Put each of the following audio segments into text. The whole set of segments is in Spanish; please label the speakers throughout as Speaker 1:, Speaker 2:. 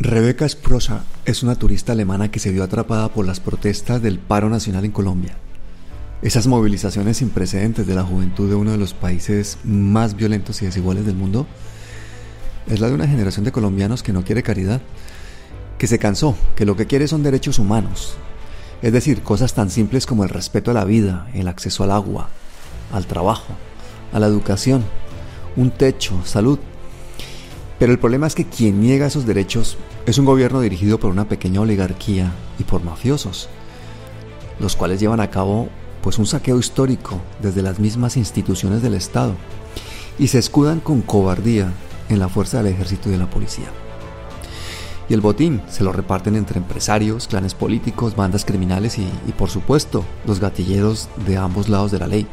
Speaker 1: Rebeca Sprosa es una turista alemana que se vio atrapada por las protestas del paro nacional en Colombia. Esas movilizaciones sin precedentes de la juventud de uno de los países más violentos y desiguales del mundo es la de una generación de colombianos que no quiere caridad, que se cansó, que lo que quiere son derechos humanos, es decir, cosas tan simples como el respeto a la vida, el acceso al agua, al trabajo, a la educación, un techo, salud. Pero el problema es que quien niega esos derechos es un gobierno dirigido por una pequeña oligarquía y por mafiosos, los cuales llevan a cabo pues un saqueo histórico desde las mismas instituciones del Estado y se escudan con cobardía en la fuerza del ejército y de la policía. Y el botín se lo reparten entre empresarios, clanes políticos, bandas criminales y, y por supuesto los gatilleros de ambos lados de la ley.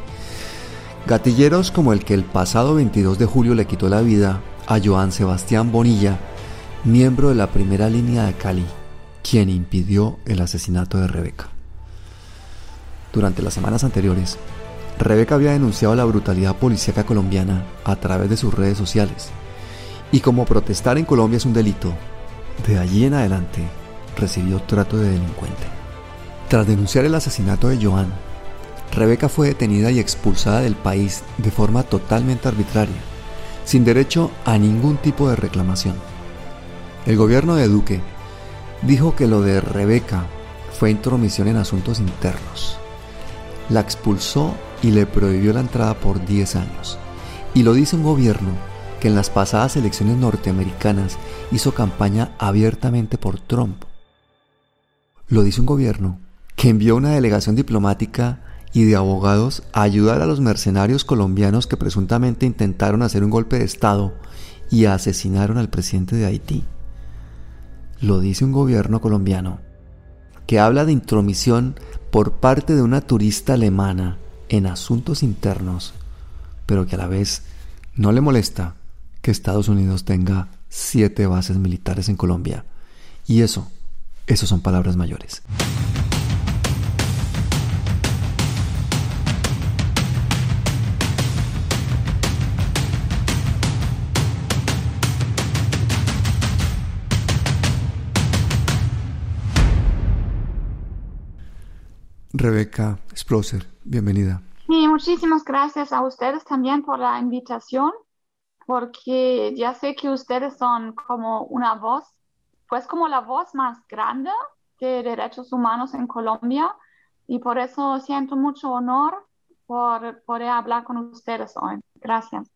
Speaker 1: Gatilleros como el que el pasado 22 de julio le quitó la vida a Joan Sebastián Bonilla miembro de la primera línea de Cali, quien impidió el asesinato de Rebeca. Durante las semanas anteriores, Rebeca había denunciado la brutalidad policíaca colombiana a través de sus redes sociales, y como protestar en Colombia es un delito, de allí en adelante recibió trato de delincuente. Tras denunciar el asesinato de Joan, Rebeca fue detenida y expulsada del país de forma totalmente arbitraria, sin derecho a ningún tipo de reclamación. El gobierno de Duque dijo que lo de Rebeca fue intromisión en asuntos internos. La expulsó y le prohibió la entrada por 10 años. Y lo dice un gobierno que en las pasadas elecciones norteamericanas hizo campaña abiertamente por Trump. Lo dice un gobierno que envió una delegación diplomática y de abogados a ayudar a los mercenarios colombianos que presuntamente intentaron hacer un golpe de Estado y asesinaron al presidente de Haití lo dice un gobierno colombiano, que habla de intromisión por parte de una turista alemana en asuntos internos, pero que a la vez no le molesta que Estados Unidos tenga siete bases militares en Colombia. Y eso, eso son palabras mayores. Rebeca Sploser, bienvenida.
Speaker 2: Sí, muchísimas gracias a ustedes también por la invitación, porque ya sé que ustedes son como una voz, pues como la voz más grande de derechos humanos en Colombia, y por eso siento mucho honor por poder hablar con ustedes hoy. Gracias.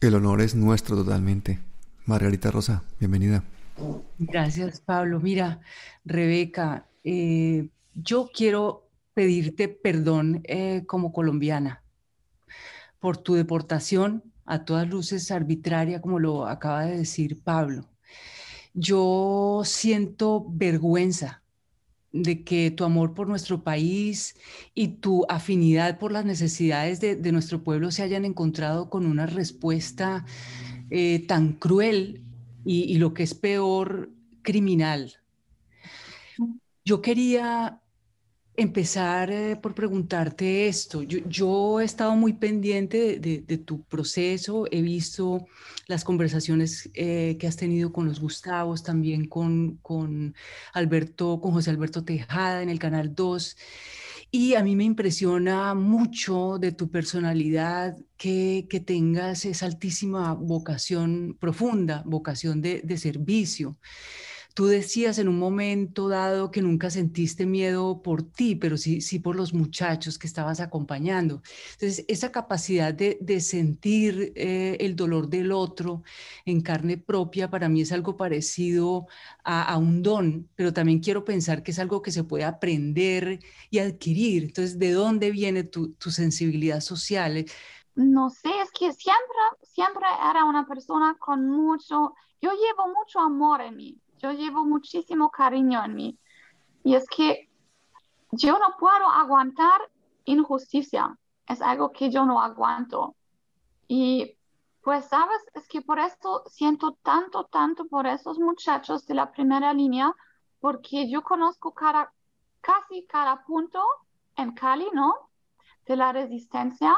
Speaker 1: El honor es nuestro totalmente. Margarita Rosa, bienvenida.
Speaker 3: Gracias, Pablo. Mira, Rebeca, eh, yo quiero pedirte perdón eh, como colombiana por tu deportación a todas luces arbitraria, como lo acaba de decir Pablo. Yo siento vergüenza de que tu amor por nuestro país y tu afinidad por las necesidades de, nuestro pueblo se hayan encontrado con una respuesta eh, tan cruel y, lo que es peor, criminal. Yo quería empezar eh, por preguntarte esto. Yo, he estado muy pendiente de, tu proceso, he visto las conversaciones eh, que has tenido con los Gustavos, también con, Alberto, con José Alberto Tejada en el Canal 2. Y a mí me impresiona mucho de tu personalidad que, tengas esa altísima vocación profunda, vocación de servicio. Tú decías en un momento dado que nunca sentiste miedo por ti, pero sí, sí por los muchachos que estabas acompañando. Entonces, esa capacidad de, sentir eh, el dolor del otro en carne propia para mí es algo parecido a, un don, pero también quiero pensar que es algo que se puede aprender y adquirir. Entonces, ¿de dónde viene tu, tu sensibilidad social?
Speaker 2: No sé, es que siempre, siempre era una persona con mucho, yo llevo mucho amor en mí yo llevo muchísimo cariño en mí. Y es que yo no puedo aguantar injusticia. Es algo que yo no aguanto. Y pues, sabes, es que por esto siento tanto, tanto por esos muchachos de la primera línea, porque yo conozco casi cada punto en Cali, ¿no? De la resistencia.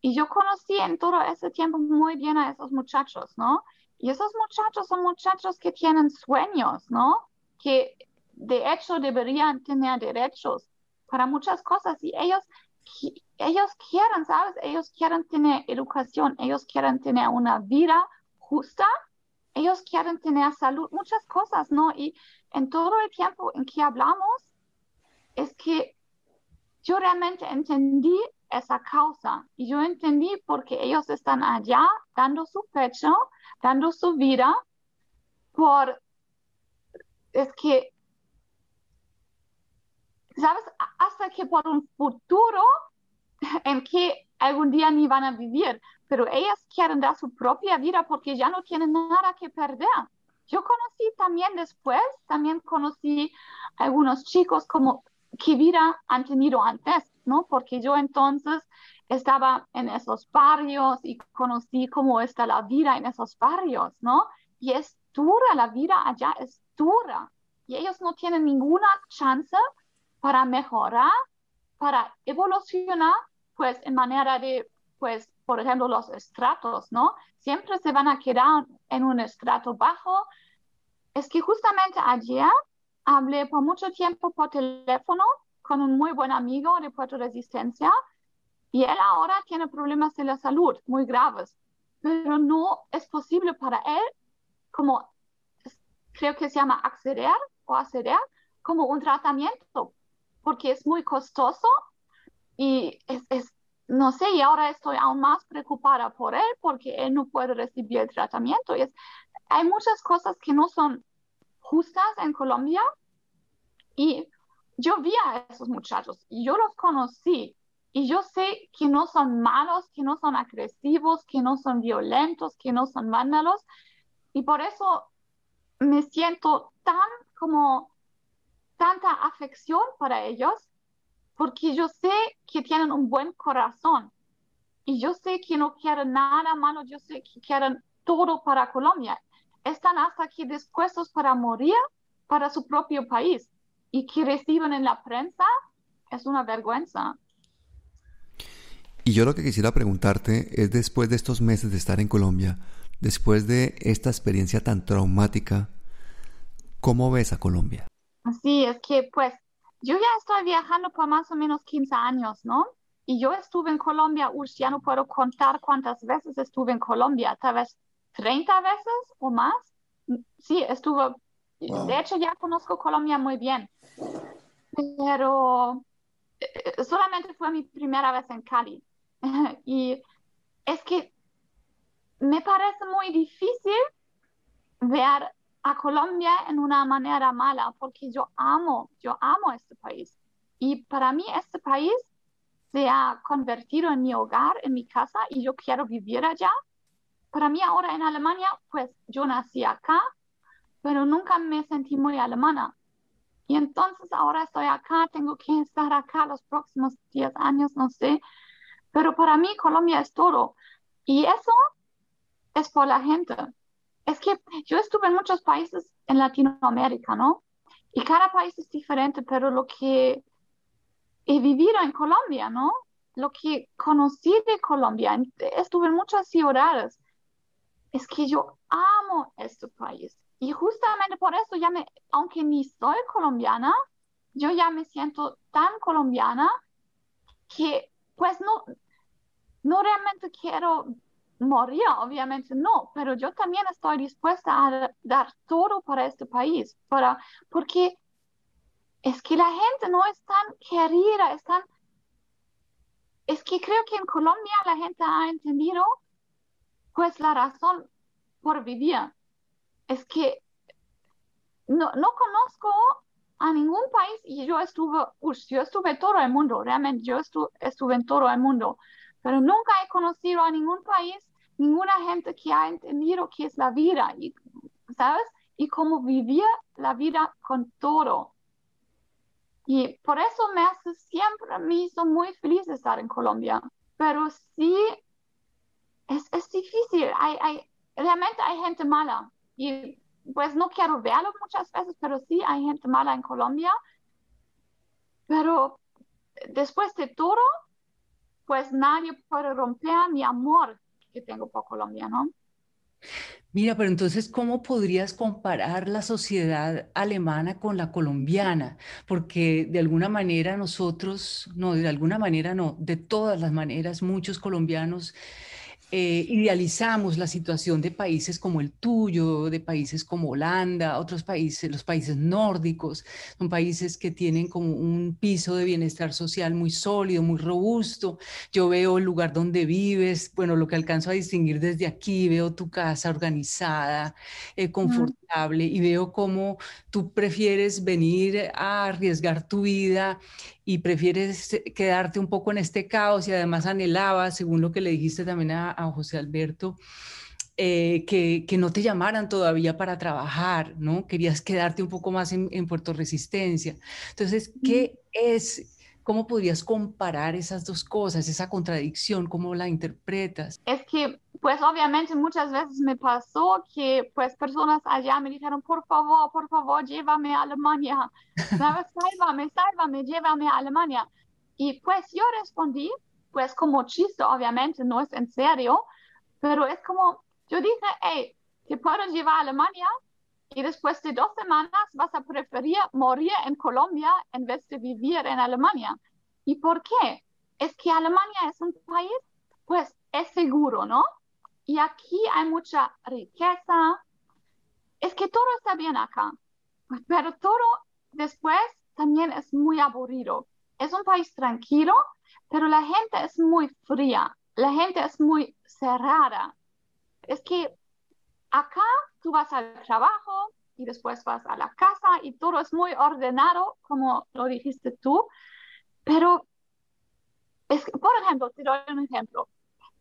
Speaker 2: Y yo conocí en todo ese tiempo muy bien a esos muchachos, ¿no? Y esos muchachos son muchachos que tienen sueños, ¿no? Que de hecho deberían tener derechos para muchas cosas y ellos, ellos quieren, ¿sabes? Ellos quieren tener educación, ellos quieren tener una vida justa, ellos quieren tener salud, muchas cosas, ¿no? Y en todo el tiempo en que hablamos, es que yo realmente entendí esa causa y yo entendí porque ellos están allá dando su pecho, dando su vida por, es que ¿sabes? Hasta que por un futuro en que algún día ni van a vivir, pero ellas quieren dar su propia vida porque ya no tienen nada que perder. Yo conocí también después, también conocí algunos chicos como qué vida han tenido antes, ¿no? Porque yo entonces estaba en esos barrios y conocí cómo está la vida en esos barrios, ¿no? Y es dura, la vida allá es dura. Y ellos no tienen ninguna chance para mejorar, para evolucionar, pues en manera de, pues, por ejemplo, los estratos, ¿no? Siempre se van a quedar en un estrato bajo. Es que justamente ayer hablé por mucho tiempo por teléfono con un muy buen amigo de Puerto Resistencia y él ahora tiene problemas de la salud muy graves, pero no es posible para él, como creo que se llama acceder o acceder, como un tratamiento porque es muy costoso y es, no sé, y ahora estoy aún más preocupada por él porque él no puede recibir el tratamiento. Y es, hay muchas cosas que no son justas en Colombia y yo vi a esos muchachos y yo los conocí. Y yo sé que no son malos, que no son agresivos, que no son violentos, que no son vándalos. Y por eso me siento tan como tanta afección para ellos porque yo sé que tienen un buen corazón. Y yo sé que no quieren nada malo, yo sé que quieren todo para Colombia. Están hasta aquí dispuestos para morir para su propio país y que reciben en la prensa es una vergüenza.
Speaker 1: Y yo lo que quisiera preguntarte es después de estos meses de estar en Colombia, después de esta experiencia tan traumática, ¿cómo ves a Colombia?
Speaker 2: Sí, es que pues yo ya estoy viajando por más o menos 15 años, ¿no? Y yo estuve en Colombia, uy, ya no puedo contar cuántas veces estuve en Colombia, tal vez 30 veces o más. Sí, estuve, de hecho ya conozco Colombia muy bien, pero eh, solamente fue mi primera vez en Cali. y es que me parece muy difícil ver a Colombia en una manera mala, porque yo amo, yo amo este país. Y para mí este país se ha convertido en mi hogar, en mi casa, y yo quiero vivir allá. Para mí ahora en Alemania, pues yo nací acá, pero nunca me sentí muy alemana. Y entonces ahora estoy acá, tengo que estar acá los próximos 10 años, no sé. Pero para mí Colombia es todo. Y eso es por la gente es que yo estuve en muchos países en Latinoamérica, ¿no? Y cada país es diferente, pero lo que he vivido en Colombia, ¿no? Lo que conocí de Colombia, estuve en muchas ciudades, es que yo amo este país. Y justamente por eso ya me, aunque ni soy colombiana, yo ya me siento tan colombiana que pues no, no realmente quiero moría, obviamente no, pero yo también estoy dispuesta a dar todo para este país, para, porque es que la gente no es tan querida, es. Es que creo que en Colombia la gente ha entendido pues la razón por vivir. Es que no, no conozco a ningún país y yo estuve, yo estuve todo el mundo, realmente yo estuve, estuve en todo el mundo pero nunca he conocido a ningún país, ninguna gente que ha entendido qué es la vida, y, ¿sabes? Y cómo vivir la vida con todo. Y por eso me hace siempre, me hizo muy feliz estar en Colombia. Pero sí, es, es difícil. Hay, hay, realmente hay gente mala. Y pues no quiero verlo muchas veces, pero sí hay gente mala en Colombia. Pero después de todo, pues nadie puede romper mi amor que tengo por Colombia, ¿no?
Speaker 3: Mira, pero entonces, ¿cómo podrías comparar la sociedad alemana con la colombiana? Porque de alguna manera nosotros, no, de alguna manera no, de todas las maneras, muchos colombianos eh, idealizamos la situación de países como el tuyo, de países como Holanda, otros países, los países nórdicos, son países que tienen como un piso de bienestar social muy sólido, muy robusto. Yo veo el lugar donde vives, bueno, lo que alcanzo a distinguir desde aquí, veo tu casa organizada, eh, confortable, y veo cómo tú prefieres venir a arriesgar tu vida y prefieres eh, quedarte un poco en este caos y además anhelabas, según lo que le dijiste también a, José Alberto, eh, que, que, no te llamaran todavía para trabajar, ¿no? Querías quedarte un poco más en, en Puerto Resistencia. Entonces, ¿qué es, cómo podrías comparar esas dos cosas, esa contradicción, cómo la interpretas?
Speaker 2: Es que pues obviamente muchas veces me pasó que pues personas allá me dijeron, por favor, por favor, llévame a Alemania, ¿sabes? Sálvame, sálvame, llévame a Alemania. Y pues yo respondí, pues como chiste, obviamente, no es en serio, pero es como, yo dije, hey, te puedo llevar a Alemania y después de dos semanas vas a preferir morir en Colombia en vez de vivir en Alemania. ¿Y por qué? Es que Alemania es un país, pues es seguro, ¿no? Y aquí hay mucha riqueza. Es que todo está bien acá, pero todo después también es muy aburrido. Es un país tranquilo, pero la gente es muy fría, la gente es muy cerrada. Es que acá tú vas al trabajo y después vas a la casa y todo es muy ordenado, como lo dijiste tú, pero es, por ejemplo, te doy un ejemplo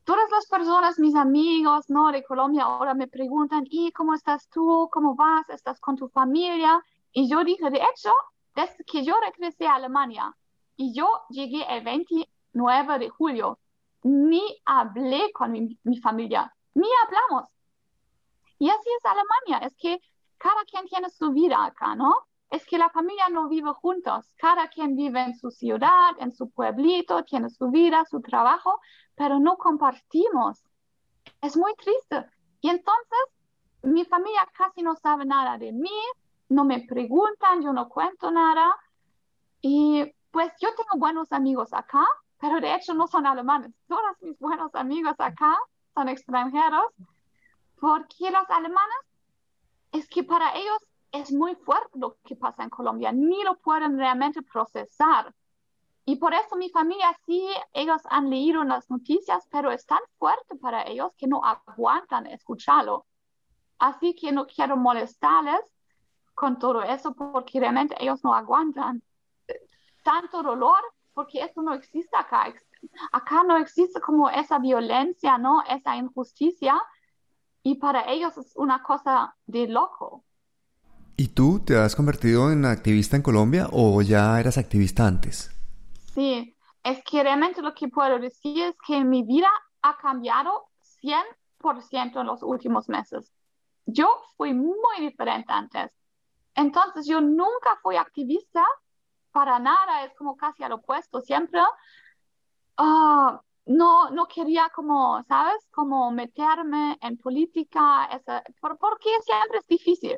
Speaker 2: todas las personas, mis amigos, ¿no? De Colombia ahora me preguntan, ¿y cómo estás tú? ¿Cómo vas? ¿Estás con tu familia? Y yo dije, de hecho, desde que yo regresé a Alemania y yo llegué el 29 de julio, ni hablé con mi, mi familia, ni hablamos. Y así es Alemania, es que cada quien tiene su vida acá, ¿no? es que la familia no vive juntos, cada quien vive en su ciudad, en su pueblito, tiene su vida, su trabajo, pero no compartimos. Es muy triste. Y entonces mi familia casi no sabe nada de mí, no me preguntan, yo no cuento nada. Y pues yo tengo buenos amigos acá, pero de hecho no son alemanes. Todos mis buenos amigos acá son extranjeros, porque los alemanes es que para ellos es muy fuerte lo que pasa en Colombia, ni lo pueden realmente procesar. Y por eso mi familia sí, ellos han leído las noticias, pero es tan fuerte para ellos que no aguantan escucharlo. Así que no quiero molestarles con todo eso porque realmente ellos no aguantan tanto dolor porque eso no existe acá. Acá no existe como esa violencia, ¿no? Esa injusticia. Y para ellos es una cosa de loco.
Speaker 1: ¿Y tú te has convertido en activista en Colombia o ya eras activista antes?
Speaker 2: Sí, es que realmente lo que puedo decir es que mi vida ha cambiado 100% en los últimos meses. Yo fui muy diferente antes. Entonces yo nunca fui activista para nada, es como casi al opuesto. Siempre ah, no, no quería como, ¿sabes? Como meterme en política, porque siempre es difícil.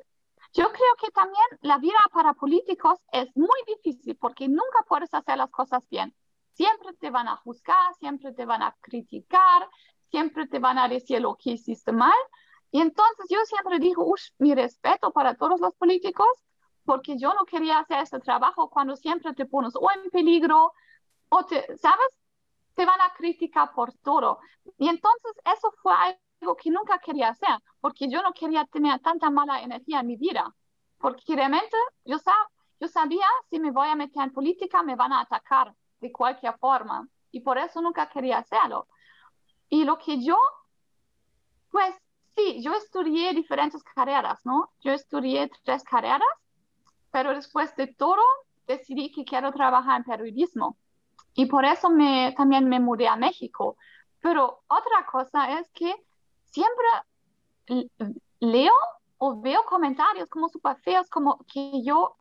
Speaker 2: Yo creo que también la vida para políticos es muy difícil porque nunca puedes hacer las cosas bien. Siempre te van a juzgar, siempre te van a criticar, siempre te van a decir lo que hiciste mal. Y entonces yo siempre digo, mi respeto para todos los políticos, porque yo no quería hacer ese trabajo cuando siempre te pones o en peligro o te, ¿sabes? Te van a criticar por todo. Y entonces eso fue algo que nunca quería hacer, porque yo no quería tener tanta mala energía en mi vida, porque realmente yo, yo sabía si me voy a meter en política me van a atacar de cualquier forma, y por eso nunca quería hacerlo. Y lo que yo, pues sí, yo estudié diferentes carreras, ¿no? Yo estudié tres carreras, pero después de todo decidí que quiero trabajar en periodismo. Y por eso me, también me mudé a México. Pero otra cosa es que siempre leo o veo comentarios como súper feos, como que yo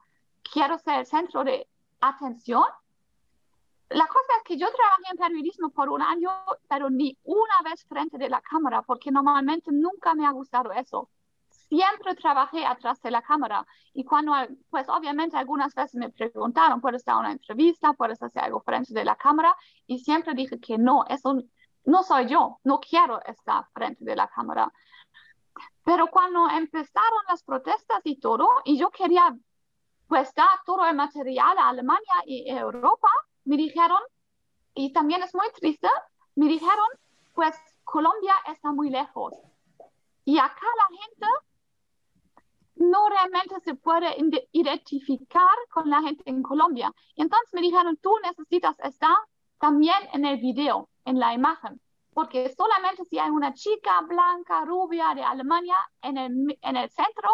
Speaker 2: quiero ser el centro de atención. la cosa es que yo trabajé en periodismo por un año, pero ni una vez frente de la cámara, porque normalmente nunca me ha gustado eso. Siempre trabajé atrás de la cámara y cuando, pues obviamente algunas veces me preguntaron, ¿puedes dar una entrevista? ¿Puedes hacer algo frente de la cámara? Y siempre dije que no, eso no soy yo, no quiero estar frente de la cámara. Pero cuando empezaron las protestas y todo, y yo quería pues dar todo el material a Alemania y Europa, me dijeron, y también es muy triste, me dijeron, pues Colombia está muy lejos. Y acá la gente no realmente se puede identificar con la gente en Colombia. Y entonces me dijeron, tú necesitas estar también en el video, en la imagen, porque solamente si hay una chica blanca, rubia de Alemania en el, en el centro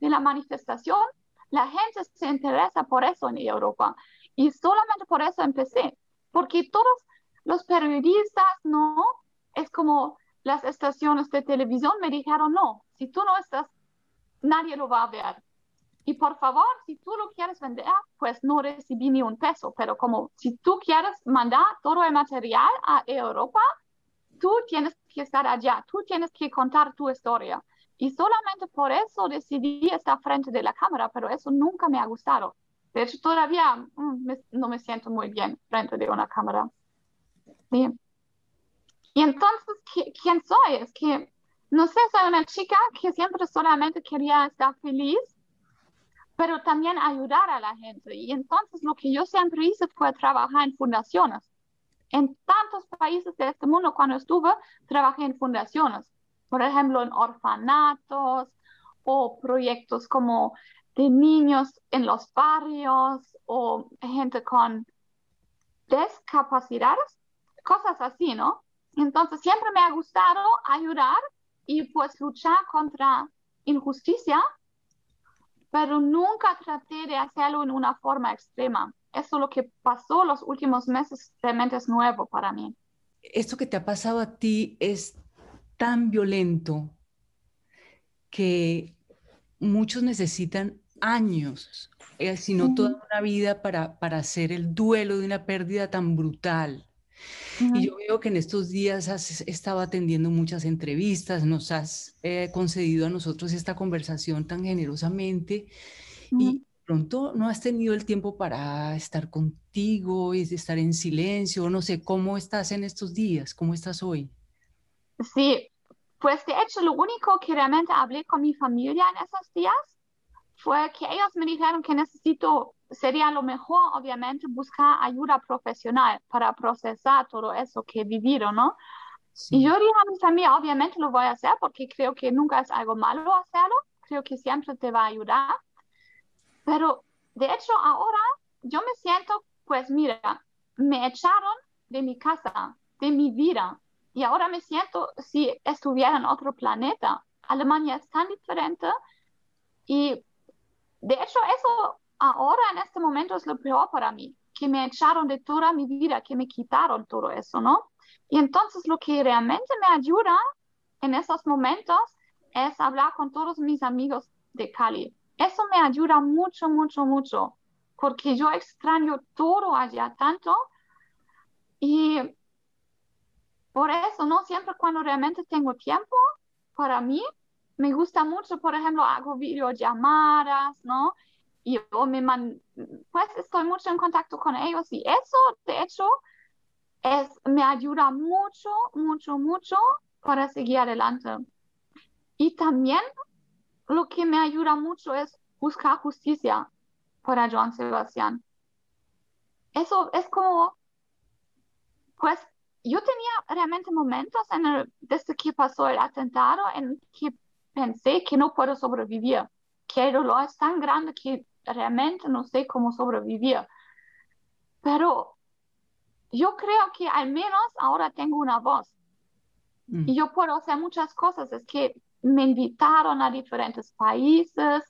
Speaker 2: de la manifestación, la gente se interesa por eso en Europa. Y solamente por eso empecé, porque todos los periodistas, no, es como las estaciones de televisión me dijeron, no, si tú no estás, nadie lo va a ver. Y por favor, si tú lo quieres vender, pues no recibí ni un peso, pero como si tú quieres mandar todo el material a Europa, tú tienes que estar allá, tú tienes que contar tu historia. Y solamente por eso decidí estar frente de la cámara, pero eso nunca me ha gustado. De hecho, todavía mm, no me siento muy bien frente de una cámara. Sí. Y entonces, ¿quién soy? Es que, no sé, soy una chica que siempre solamente quería estar feliz, pero también ayudar a la gente. Y entonces lo que yo siempre hice fue trabajar en fundaciones. En tantos países de este mundo, cuando estuve, trabajé en fundaciones. Por ejemplo, en orfanatos o proyectos como de niños en los barrios o gente con discapacidades, cosas así, ¿no? Entonces siempre me ha gustado ayudar y pues luchar contra injusticia, pero nunca traté de hacerlo en una forma extrema. Eso lo que pasó los últimos meses realmente es nuevo para mí.
Speaker 3: Esto que te ha pasado a ti es tan violento que muchos necesitan años, eh, sino toda una vida para, para hacer el duelo de una pérdida tan brutal. Y yo veo que en estos días has estado atendiendo muchas entrevistas, nos has eh, concedido a nosotros esta conversación tan generosamente y pronto no has tenido el tiempo para estar contigo y estar en silencio, no sé, ¿cómo estás en estos días? ¿Cómo estás hoy?
Speaker 2: Sí, pues de hecho lo único que realmente hablé con mi familia en esos días fue que ellos me dijeron que necesito, sería lo mejor, obviamente, buscar ayuda profesional para procesar todo eso que vivieron, ¿no? Y yo mi familia, obviamente lo voy a hacer porque creo que nunca es algo malo hacerlo, creo que siempre te va a ayudar. Pero de hecho ahora yo me siento, pues mira, me echaron de mi casa, de mi vida, y ahora me siento si estuviera en otro planeta. Alemania es tan diferente y de hecho, eso ahora en este momento es lo peor para mí, que me echaron de toda mi vida, que me quitaron todo eso, ¿no? Y entonces lo que realmente me ayuda en esos momentos es hablar con todos mis amigos de Cali. Eso me ayuda mucho, mucho, mucho, porque yo extraño todo allá tanto y por eso, ¿no? Siempre cuando realmente tengo tiempo para mí, me gusta mucho, por ejemplo, hago videollamadas, ¿no? Y yo me man, pues estoy mucho en contacto con ellos y eso, de hecho, es, me ayuda mucho, mucho, mucho para seguir adelante. Y también lo que me ayuda mucho es buscar justicia para Joan Sebastián. Eso es como, pues yo tenía realmente momentos en el, desde que pasó el atentado en que pensé que no puedo sobrevivir, que el dolor es tan grande que realmente no sé cómo sobrevivir. Pero yo creo que al menos ahora tengo una voz mm. y yo puedo hacer muchas cosas. Es que me invitaron a diferentes países,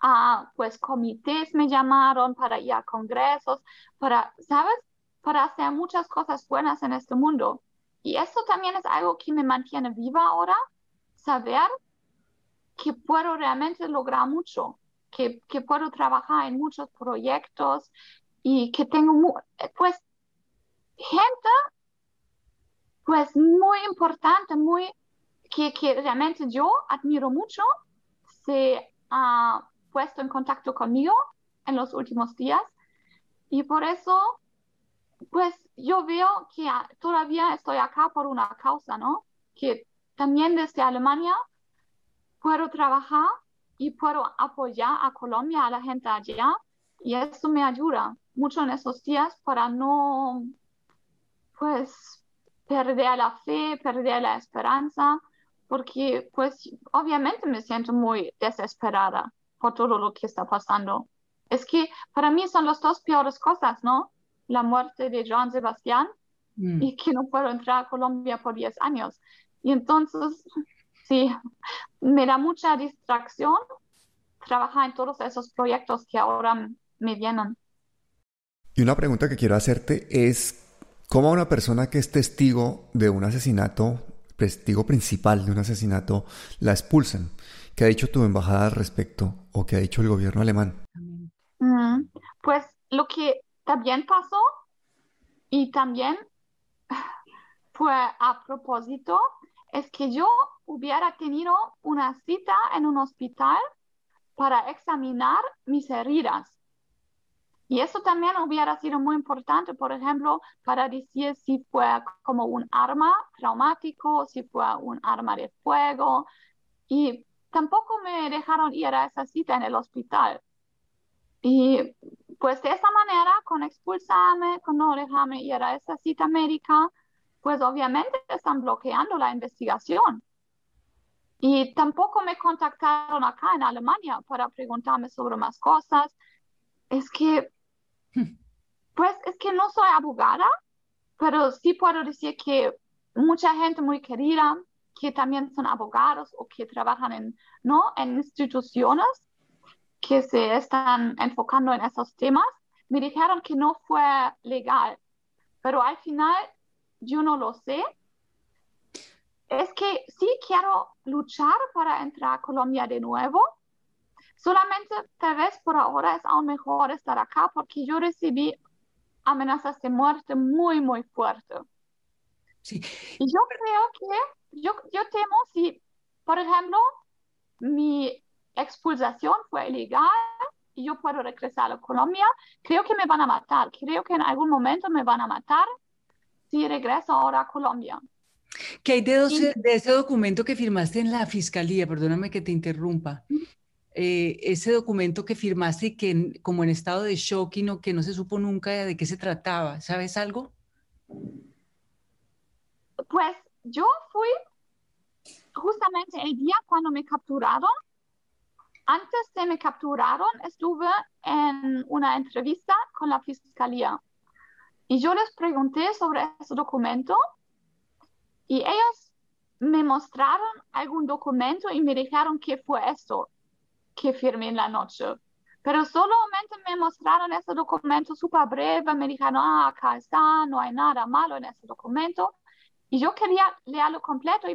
Speaker 2: a pues comités me llamaron para ir a congresos, para, ¿sabes? Para hacer muchas cosas buenas en este mundo. Y eso también es algo que me mantiene viva ahora, saber que puedo realmente lograr mucho, que, puedo trabajar en muchos proyectos y que tengo, pues gente, pues muy importante, muy, que, que realmente yo admiro mucho, se ha puesto en contacto conmigo en los últimos días y por eso, pues yo veo que todavía estoy acá por una causa, ¿no? Que también desde Alemania puedo trabajar y puedo apoyar a Colombia, a la gente allá, y eso me ayuda mucho en esos días para no, pues, perder la fe, perder la esperanza, porque, pues, obviamente me siento muy desesperada por todo lo que está pasando. Es que para mí son las dos peores cosas, ¿no? La muerte de Joan Sebastián mm. y que no puedo entrar a Colombia por 10 años. Y entonces, sí, me da mucha distracción trabajar en todos esos proyectos que ahora me vienen.
Speaker 1: Y una pregunta que quiero hacerte es, ¿cómo una persona que es testigo de un asesinato, testigo principal de un asesinato, la expulsan? ¿Qué ha dicho tu embajada al respecto o qué ha dicho el gobierno alemán?
Speaker 2: Mm, pues lo que también pasó y también fue a propósito es que yo hubiera tenido una cita en un hospital para examinar mis heridas. Y eso también hubiera sido muy importante, por ejemplo, para decir si fue como un arma traumático, si fue un arma de fuego. Y tampoco me dejaron ir a esa cita en el hospital. Y pues de esa manera, con expulsarme, con no dejarme ir a esa cita médica, pues obviamente están bloqueando la investigación. Y tampoco me contactaron acá en Alemania para preguntarme sobre más cosas. Es que, hmm. pues es que no soy abogada, pero sí puedo decir que mucha gente muy querida, que también son abogados o que trabajan en, ¿no? en instituciones que se están enfocando en esos temas, me dijeron que no fue legal. Pero al final yo no lo sé. Es que sí quiero luchar para entrar a Colombia de nuevo. Solamente tal vez por ahora es aún mejor estar acá porque yo recibí amenazas de muerte muy, muy fuertes. Sí. Y yo creo que, yo, yo temo si, por ejemplo, mi expulsación fue ilegal y yo puedo regresar a Colombia, creo que me van a matar. Creo que en algún momento me van a matar si regreso ahora a Colombia.
Speaker 3: ¿Qué hay de, ese documento que firmaste en la fiscalía? Perdóname que te interrumpa. Eh, ese documento que firmaste y que como en estado de shock y no, que no se supo nunca de qué se trataba, ¿sabes algo?
Speaker 2: Pues yo fui justamente el día cuando me capturaron. Antes de me capturaron, estuve en una entrevista con la fiscalía. Y yo les pregunté sobre ese documento y ellos me mostraron algún documento y me dijeron qué fue esto que firmé en la noche. Pero solamente me mostraron ese documento súper breve, me dijeron, ah, acá está, no hay nada malo en ese documento. Y yo quería leerlo completo y